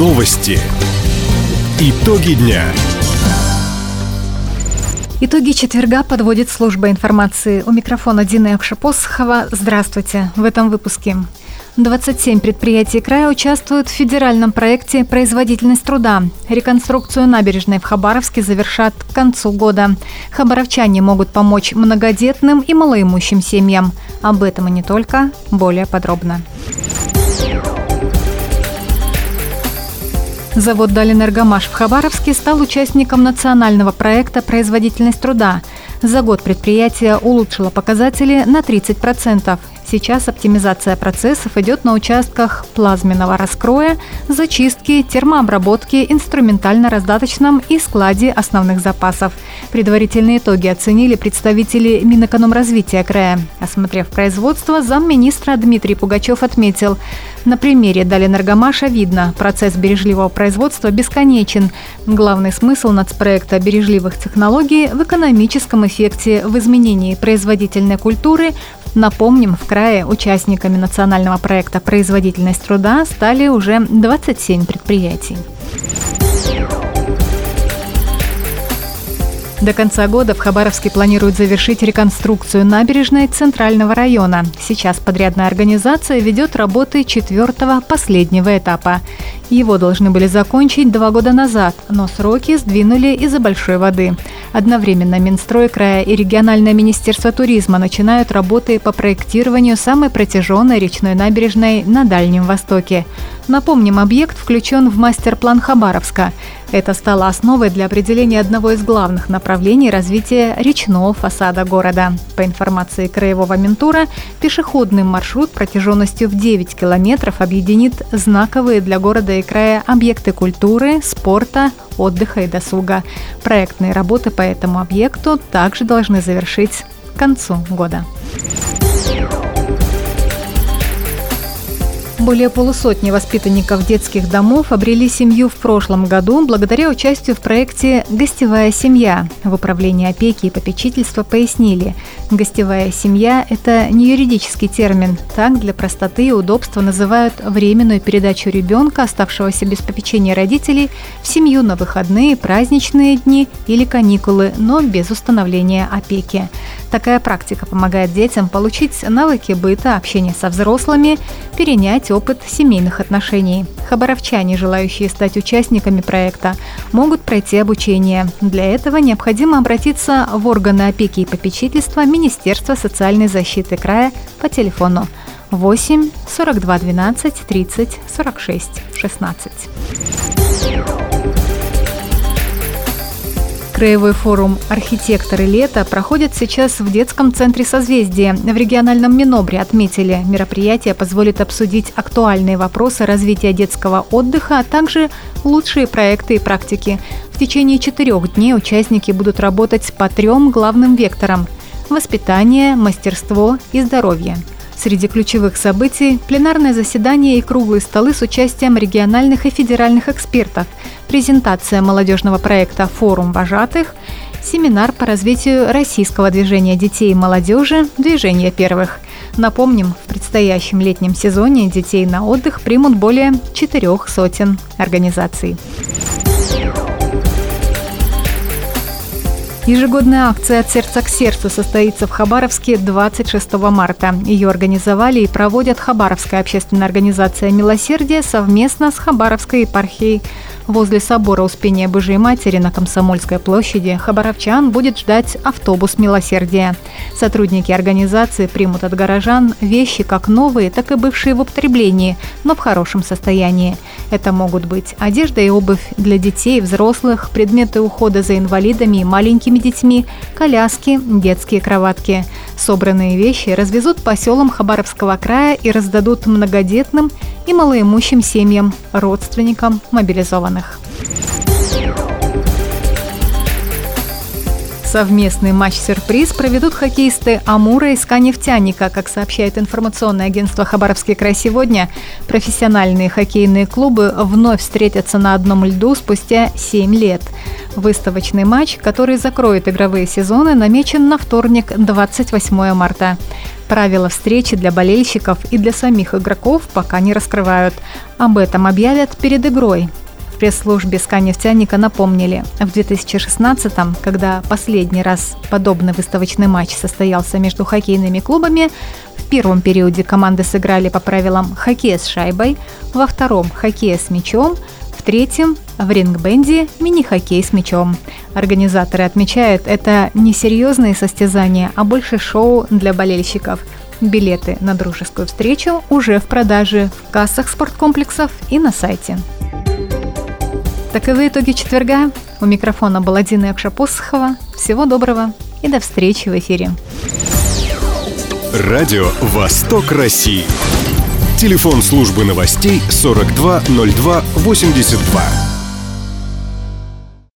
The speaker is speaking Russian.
Новости. Итоги дня. Итоги четверга подводит служба информации. У микрофона Дина Якшапосхова. Здравствуйте. В этом выпуске. 27 предприятий края участвуют в федеральном проекте «Производительность труда». Реконструкцию набережной в Хабаровске завершат к концу года. Хабаровчане могут помочь многодетным и малоимущим семьям. Об этом и не только. Более подробно. Завод «Далэнергомаш» в Хабаровске стал участником национального проекта «Производительность труда». За год предприятие улучшило показатели на 30%. Сейчас оптимизация процессов идет на участках плазменного раскроя, зачистки, термообработки, инструментально-раздаточном и складе основных запасов. Предварительные итоги оценили представители Минэкономразвития края. Осмотрев производство, замминистра Дмитрий Пугачев отметил, на примере Даленергомаша видно, процесс бережливого производства бесконечен. Главный смысл нацпроекта бережливых технологий в экономическом эффекте, в изменении производительной культуры, Напомним, в крае участниками национального проекта «Производительность труда» стали уже 27 предприятий. До конца года в Хабаровске планируют завершить реконструкцию набережной Центрального района. Сейчас подрядная организация ведет работы четвертого последнего этапа. Его должны были закончить два года назад, но сроки сдвинули из-за большой воды. Одновременно Минстрой края и региональное министерство туризма начинают работы по проектированию самой протяженной речной набережной на Дальнем Востоке. Напомним, объект включен в мастер-план Хабаровска. Это стало основой для определения одного из главных направлений развития речного фасада города. По информации Краевого Ментура, пешеходный маршрут протяженностью в 9 километров объединит знаковые для города и края объекты культуры, спорта, отдыха и досуга. Проектные работы по этому объекту также должны завершить к концу года. Более полусотни воспитанников детских домов обрели семью в прошлом году благодаря участию в проекте «Гостевая семья». В управлении опеки и попечительства пояснили, гостевая семья – это не юридический термин. Так, для простоты и удобства называют временную передачу ребенка, оставшегося без попечения родителей, в семью на выходные, праздничные дни или каникулы, но без установления опеки. Такая практика помогает детям получить навыки быта, общения со взрослыми, перенять опыт семейных отношений. Хабаровчане, желающие стать участниками проекта, могут пройти обучение. Для этого необходимо обратиться в органы опеки и попечительства Министерства социальной защиты края по телефону 8 42 12 30 46 16. Краевой форум «Архитекторы лета» проходит сейчас в детском центре созвездия. В региональном Минобре отметили, мероприятие позволит обсудить актуальные вопросы развития детского отдыха, а также лучшие проекты и практики. В течение четырех дней участники будут работать по трем главным векторам – воспитание, мастерство и здоровье. Среди ключевых событий – пленарное заседание и круглые столы с участием региональных и федеральных экспертов, презентация молодежного проекта «Форум вожатых», семинар по развитию российского движения детей и молодежи «Движение первых». Напомним, в предстоящем летнем сезоне детей на отдых примут более четырех сотен организаций. Ежегодная акция «От сердца к сердцу» состоится в Хабаровске 26 марта. Ее организовали и проводят Хабаровская общественная организация «Милосердие» совместно с Хабаровской епархией Возле собора Успения Божией Матери на Комсомольской площади хабаровчан будет ждать автобус милосердия. Сотрудники организации примут от горожан вещи как новые, так и бывшие в употреблении, но в хорошем состоянии. Это могут быть одежда и обувь для детей и взрослых, предметы ухода за инвалидами и маленькими детьми, коляски, детские кроватки. Собранные вещи развезут по селам Хабаровского края и раздадут многодетным и малоимущим семьям, родственникам мобилизованных. Совместный матч-сюрприз проведут хоккеисты Амура и Сканефтяника. Как сообщает информационное агентство «Хабаровский край сегодня», профессиональные хоккейные клубы вновь встретятся на одном льду спустя 7 лет. Выставочный матч, который закроет игровые сезоны, намечен на вторник, 28 марта. Правила встречи для болельщиков и для самих игроков пока не раскрывают. Об этом объявят перед игрой пресс-службе СКА «Нефтяника» напомнили, в 2016-м, когда последний раз подобный выставочный матч состоялся между хоккейными клубами, в первом периоде команды сыграли по правилам хоккея с шайбой, во втором – хоккея с мячом, в третьем – в рингбенде мини-хоккей с мячом. Организаторы отмечают, это не серьезные состязания, а больше шоу для болельщиков. Билеты на дружескую встречу уже в продаже в кассах спорткомплексов и на сайте. Таковы итоги четверга. У микрофона была Дина Якшапосхова. Всего доброго и до встречи в эфире. Радио «Восток России». Телефон службы новостей 420282.